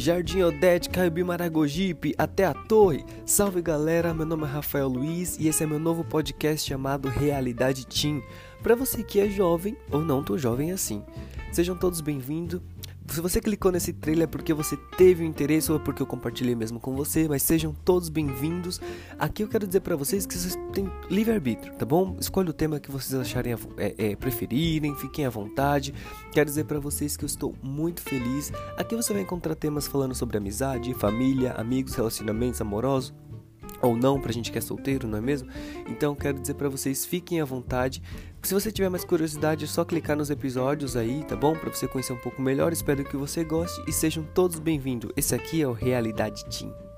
Jardim Odete, Caiubi Maragogipe, até a torre. Salve galera, meu nome é Rafael Luiz e esse é meu novo podcast chamado Realidade Team. Para você que é jovem ou não tão jovem assim. Sejam todos bem-vindos se você clicou nesse trailer é porque você teve um interesse ou é porque eu compartilhei mesmo com você, mas sejam todos bem-vindos. Aqui eu quero dizer para vocês que vocês têm livre-arbítrio, tá bom? Escolha o tema que vocês acharem é, é, preferirem, fiquem à vontade. Quero dizer para vocês que eu estou muito feliz. Aqui você vai encontrar temas falando sobre amizade, família, amigos, relacionamentos amorosos ou não pra gente que é solteiro, não é mesmo? Então quero dizer para vocês, fiquem à vontade. Se você tiver mais curiosidade, é só clicar nos episódios aí, tá bom? Para você conhecer um pouco melhor. Espero que você goste e sejam todos bem-vindos. Esse aqui é o Realidade Team.